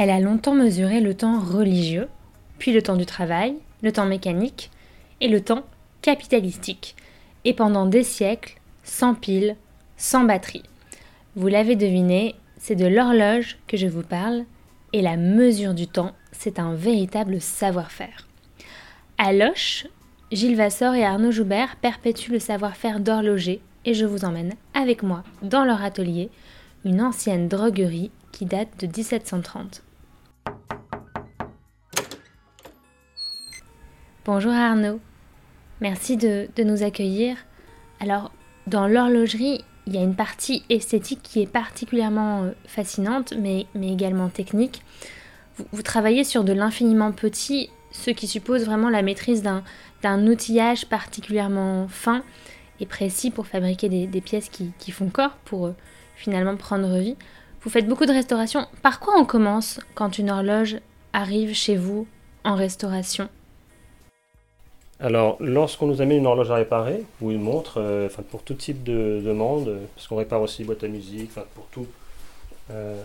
Elle a longtemps mesuré le temps religieux, puis le temps du travail, le temps mécanique et le temps capitalistique, et pendant des siècles, sans pile, sans batterie. Vous l'avez deviné, c'est de l'horloge que je vous parle, et la mesure du temps, c'est un véritable savoir-faire. À Loche, Gilles Vassor et Arnaud Joubert perpétuent le savoir-faire d'horloger, et je vous emmène avec moi dans leur atelier, une ancienne droguerie qui date de 1730. Bonjour Arnaud, merci de, nous accueillir. Alors, dans l'horlogerie, il y a une partie esthétique qui est particulièrement euh, fascinante, mais, également technique. Vous, travaillez sur de l'infiniment petit, ce qui suppose vraiment la maîtrise d'un outillage particulièrement fin et précis pour fabriquer des, pièces qui, qui, font corps, pour euh, finalement prendre vie. Vous faites beaucoup de restauration. Par quoi on commence quand une horloge arrive chez vous en restauration? Alors, lorsqu'on nous amène une horloge à réparer, ou une montre, euh, pour tout type de demande, parce qu'on répare aussi boîte à musique, pour tout, euh,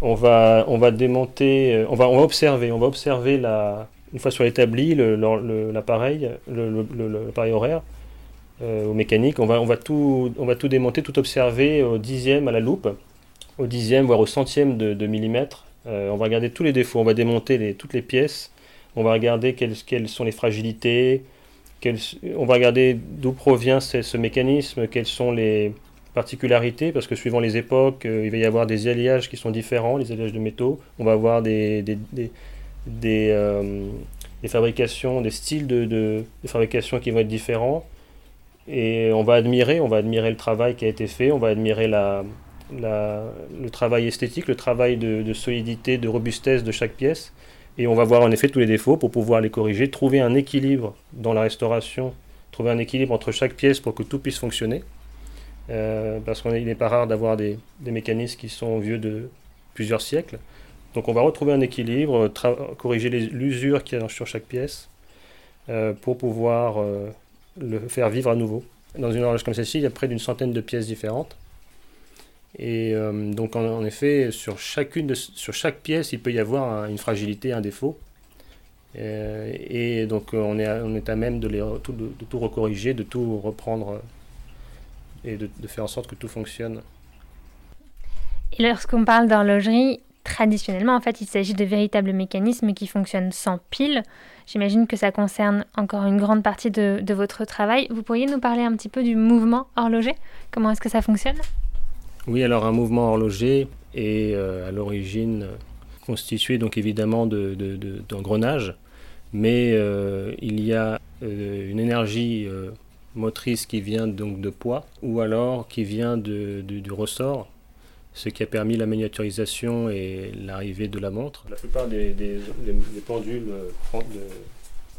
on, va, on va démonter, euh, on, va, observer, on va observer la, une fois sur l'établi, l'appareil, horaire, au mécanique, on va, on, va tout, on va tout démonter, tout observer au dixième à la loupe, au dixième, voire au centième de, millimètre. on va regarder tous les défauts, on va démonter toutes les pièces on va regarder quelles, sont les fragilités, on va regarder d'où provient ce, mécanisme, quelles sont les particularités, parce que suivant les époques, euh, il va y avoir des alliages qui sont différents, les alliages de métaux. On va avoir des, euh, fabrications, des styles de, fabrication qui vont être différents. Et on va admirer, on va admirer le travail qui a été fait, on va admirer le travail esthétique, le travail de solidité, de robustesse de chaque pièce. Et on va voir en effet tous les défauts pour pouvoir les corriger, trouver un équilibre dans la restauration, trouver un équilibre entre chaque pièce pour que tout puisse fonctionner. Euh, parce qu'il n'est pas rare d'avoir des, mécanismes qui sont vieux de plusieurs siècles. Donc on va retrouver un équilibre, corriger l'usure qu'il y a sur chaque pièce euh, pour pouvoir euh, le faire vivre à nouveau. Dans une horloge comme celle-ci, il y a près d'une centaine de pièces différentes. Et euh, donc en, effet, sur, chacune sur chaque pièce, il peut y avoir une fragilité, un défaut. Euh, et donc on est, à, on est à même de, les, tout, de, tout recorriger, de tout reprendre et de, faire en sorte que tout fonctionne. Et lorsqu'on parle d'horlogerie, traditionnellement, en fait, il s'agit de véritables mécanismes qui fonctionnent sans pile. J'imagine que ça concerne encore une grande partie de, de, votre travail. Vous pourriez nous parler un petit peu du mouvement horloger? Comment est-ce que ça fonctionne? Oui, alors un mouvement horloger est euh, à l'origine constitué donc évidemment d'engrenages, de, mais euh, il y a euh, une énergie motrice qui vient donc de poids ou alors qui vient du ressort, ce qui a permis la miniaturisation et l'arrivée de la montre. La plupart des, pendules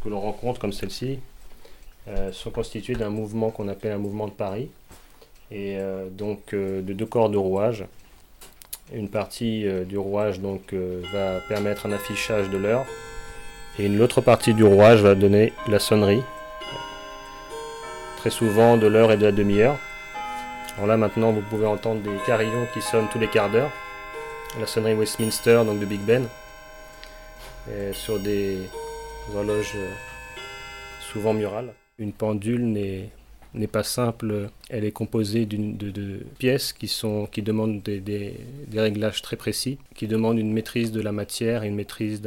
que l'on rencontre comme celle-ci sont constituées d'un mouvement qu'on appelle un mouvement de Paris et euh, donc euh, de deux corps de rouage. Une partie euh, du rouage donc, va permettre un affichage de l'heure et l'autre partie du rouage va donner la sonnerie, très souvent de l'heure et de la demi-heure. Alors là maintenant vous pouvez entendre des carillons qui sonnent tous les quarts d'heure, la sonnerie Westminster donc de Big Ben, sur des horloges souvent murales. Une pendule n'est n'est pas simple. Elle est composée de, pièces qui, sont, qui demandent des, réglages très précis, qui demandent une maîtrise de la matière une maîtrise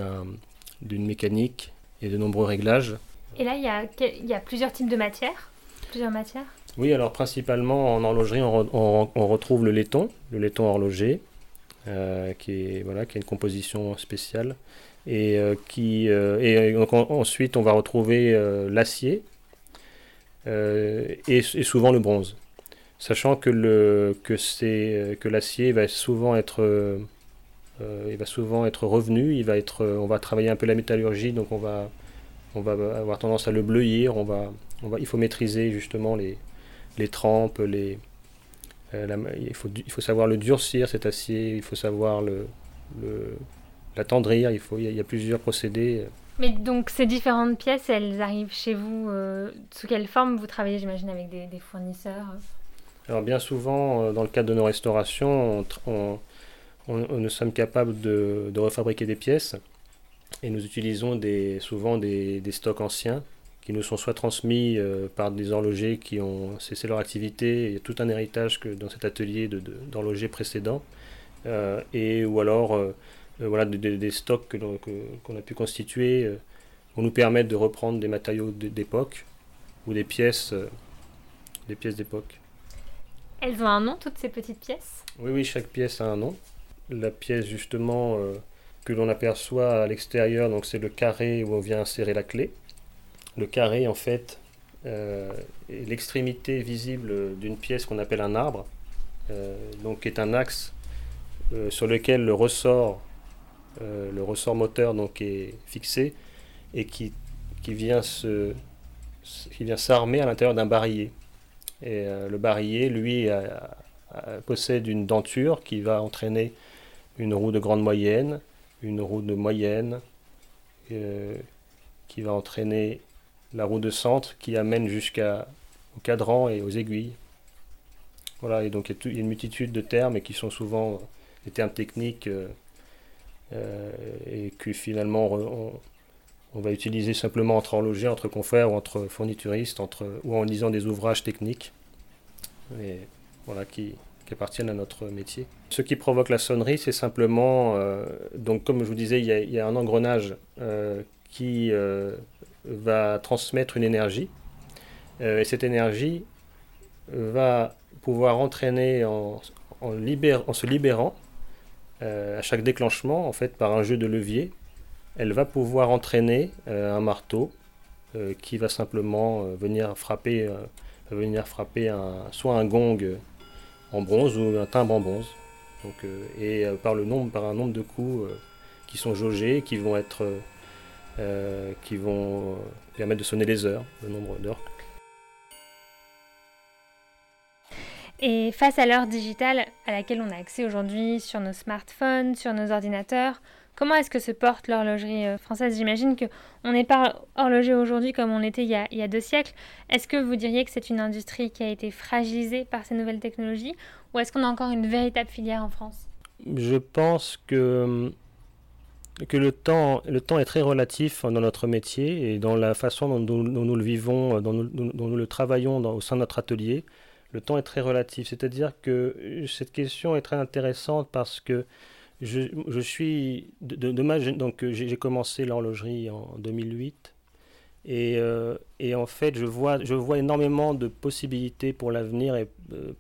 d'une mécanique et de nombreux réglages. Et là, il y a, il y a plusieurs types de matières Plusieurs matières? Oui, alors principalement en horlogerie, on, retrouve le laiton, le laiton horloger, euh, qui, est, voilà, qui a une composition spéciale. Et, euh, qui, euh, et ensuite, on va retrouver l'acier, euh, et, souvent le bronze. Sachant que, le, que, que l'acier va souvent être euh, il va souvent être revenu, il va être, on va travailler un peu la métallurgie, donc on va, on va avoir tendance à le bleuir, on va, on va, il faut maîtriser justement les, les trempes, les, il, faut, il faut savoir le durcir cet acier, il faut savoir le l'attendrir, il, faut, il y a plusieurs procédés. Mais donc ces différentes pièces, elles arrivent chez vous euh, sous quelle forme? Vous travaillez, j'imagine, avec des, fournisseurs Alors bien souvent, euh, dans le cadre de nos restaurations, on, nous sommes capables de, refabriquer des pièces. Et nous utilisons souvent des, stocks anciens qui nous sont soit transmis euh, par des horlogers qui ont cessé leur activité, il y a tout un héritage dans cet atelier d'horlogers de, précédents, et ou alors euh, voilà, des, stocks qu'on a pu constituer euh, vont nous permettre de reprendre des matériaux d'époque ou des pièces euh, des pièces d'époque. Elles ont un nom, toutes ces petites pièces? Oui, oui, chaque pièce a un nom. La pièce, justement, que l'on aperçoit à l'extérieur, donc c'est le carré où on vient insérer la clé. Le carré, en fait, est l'extrémité visible d'une pièce qu'on appelle un arbre, donc qui est un axe sur lequel le ressort euh, le ressort moteur donc est fixé et qui, qui vient se qui vient s'armer à l'intérieur d'un barillet. Et euh, le barillet, lui, possède une denture qui va entraîner une roue de grande moyenne, une roue de moyenne, euh, qui va entraîner la roue de centre qui amène jusqu'au cadran et aux aiguilles. Voilà, et donc il y a une multitude de termes et qui sont souvent des termes techniques et que finalement on, va utiliser simplement entre horlogers, entre confrères ou entre fournituristes, entre, ou en lisant des ouvrages techniques, voilà, qui, qui appartiennent à notre métier. Ce qui provoque la sonnerie, c'est simplement, euh, donc comme je vous disais, il y a, un engrenage euh, qui va transmettre une énergie, et cette énergie va pouvoir entraîner en se libérant euh, à chaque déclenchement, en fait, par un jeu de levier, elle va pouvoir entraîner euh, un marteau euh, qui va simplement venir frapper, soit un gong en bronze ou un timbre en bronze. Et par un nombre de coups qui sont jaugés, qui vont être, qui vont permettre de sonner les heures, le nombre d'heures Et face à l'heure digitale à laquelle on a accès aujourd'hui sur nos smartphones, sur nos ordinateurs, comment est-ce que se porte l'horlogerie euh, française? J'imagine qu'on n'est pas horloger aujourd'hui comme on était il y, a, deux siècles. Est-ce que vous diriez que c'est une industrie qui a été fragilisée par ces nouvelles technologies ou est-ce qu'on a encore une véritable filière en France? Je pense que que le temps, le temps est très relatif dans notre métier et dans la façon dont nous, le vivons, dont nous, dont nous le travaillons au sein de notre atelier le temps est très relatif. C'est-à-dire que euh, cette question est très intéressante parce que je, je suis de, donc euh, j'ai commencé l'horlogerie en 2008 et, euh, et, en fait je vois je vois énormément de possibilités pour l'avenir et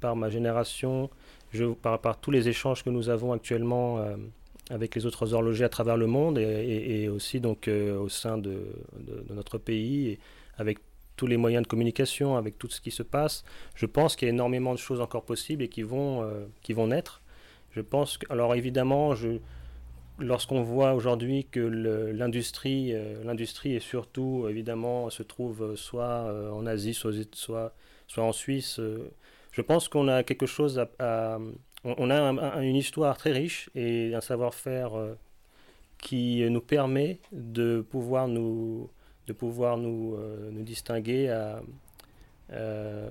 par ma génération je par, par tous les échanges que nous avons actuellement avec les autres horlogers à travers le monde et, et, aussi donc au sein de, de, notre pays et avec tous les moyens de communication, avec tout ce qui se passe, je pense qu'il y a énormément de choses encore possibles et qui vont, euh, qui vont naître. Je pense que, alors évidemment, lorsqu'on voit aujourd'hui que l'industrie, euh, l'industrie et surtout évidemment se trouve soit euh, en Asie, soit, soit, soit en Suisse, je pense qu'on a quelque chose à, on a une histoire très riche et un savoir-faire qui nous permet de pouvoir nous de pouvoir nous, euh, nous distinguer à, euh,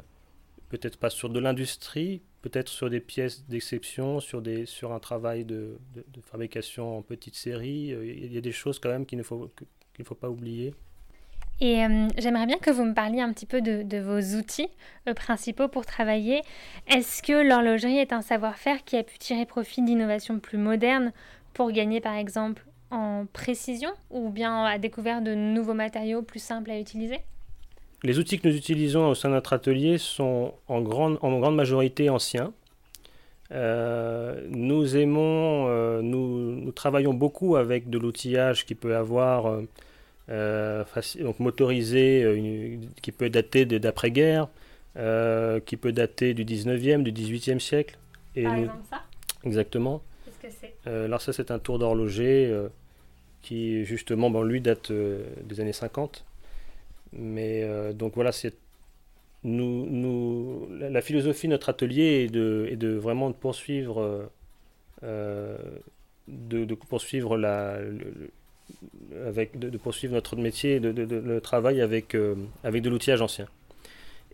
peut-être pas sur de l'industrie, peut-être sur des pièces d'exception, sur, des, sur un travail de, fabrication en petite série. Euh, il y a des choses quand même qu'il ne faut, qu'il faut pas oublier. Et j'aimerais bien que vous me parliez un petit peu de, de vos outils principaux pour travailler. Est-ce que l'horlogerie est un savoir-faire qui a pu tirer profit d'innovations plus modernes pour gagner par exemple en précision ou bien à découvert de nouveaux matériaux plus simples à utiliser? Les outils que nous utilisons au sein de notre atelier sont en grande, en grande majorité anciens. Euh, nous aimons, euh, nous, nous, travaillons beaucoup avec de l'outillage qui peut avoir euh, donc motorisé, qui peut dater d'après-guerre, qui peut dater du 19e, du 18e siècle. Et Par exemple ça? Exactement. Qu'est-ce que que c'est Alors ça, c'est un tour d'horloger qui, justement, lui date des années 50. Mais donc voilà, nous, la philosophie de notre atelier est de, vraiment de poursuivre, euh, de, de, poursuivre la, de, poursuivre notre métier, de, le travail avec, euh, avec de l'outillage ancien.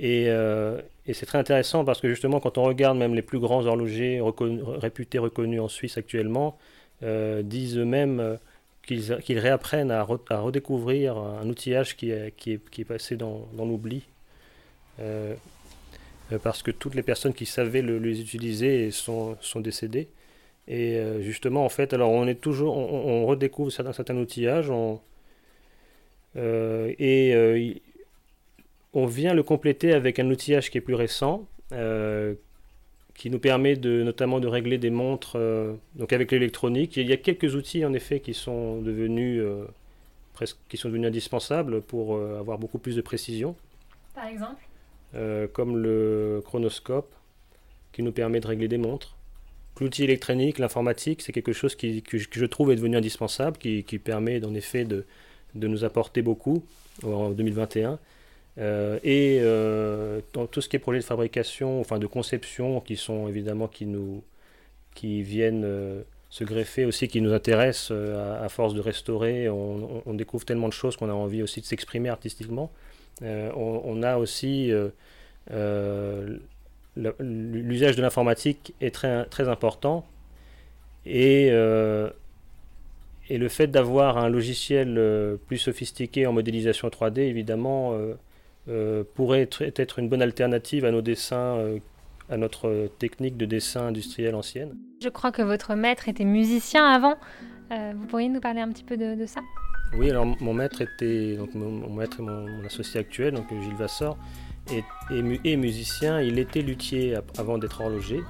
Euh, et c'est très intéressant parce que justement, quand on regarde même les plus grands horlogers réputés, reconnus en Suisse actuellement, disent eux-mêmes qu'ils réapprennent à, à, redécouvrir un outillage qui est, qui est, qui est passé dans, dans l'oubli euh, euh, parce que toutes les personnes qui savaient le, les utiliser sont, sont décédées. Et euh, justement, en fait, alors on est toujours, on, redécouvre certains, certains outillages, on, et on vient le compléter avec un outillage qui est plus récent, qui nous permet de, notamment de régler des montres, donc avec l'électronique. Il y a quelques outils en effet qui sont devenus presque, qui sont devenus indispensables pour avoir beaucoup plus de précision. Par exemple? Euh, comme le chronoscope, qui nous permet de régler des montres. L'outil électronique, l'informatique, c'est quelque chose qui, que, je trouve est devenu indispensable, qui, qui permet en effet de, de, nous apporter beaucoup en 2021. Euh, et euh, tout ce qui est projet de fabrication, enfin de conception, qui sont évidemment qui nous qui viennent se greffer aussi, qui nous intéressent à, force de restaurer. On, découvre tellement de choses qu'on a envie aussi de s'exprimer artistiquement. Euh, on, a aussi euh, euh, l'usage de l'informatique est très, très important et, et le fait d'avoir un logiciel plus sophistiqué en modélisation 3D, évidemment, pourrait être, être, une bonne alternative à nos dessins, à notre technique de dessin industriel ancienne. Je crois que votre maître était musicien avant. vous pourriez nous parler un petit peu de ça? Oui, alors mon maître était, donc mon, maître mon, associé actuel, donc Gilles Vassor, est, est, musicien. Il était luthier avant d'être horloger.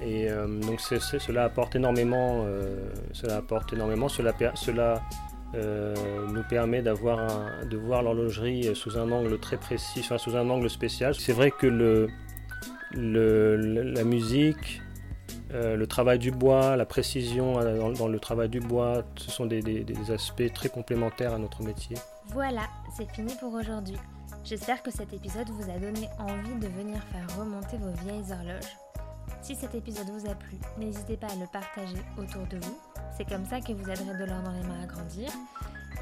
Et euh, donc cela apporte énormément, euh, cela apporte énormément. Cela, cela euh, nous permet d'avoir de voir l'horlogerie sous un angle très précis, enfin, sous un angle spécial. C'est vrai que le, la musique, euh, le travail du bois, la précision euh, dans, le travail du bois, ce sont des, aspects très complémentaires à notre métier. Voilà, c'est fini pour aujourd'hui. J'espère que cet épisode vous a donné envie de venir faire remonter vos vieilles horloges. Si cet épisode vous a plu, n'hésitez pas à le partager autour de vous. C'est comme ça que vous aiderez de l'or dans les mains à grandir.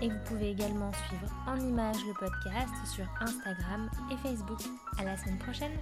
Et vous pouvez également suivre en images le podcast sur Instagram et Facebook. À la semaine prochaine!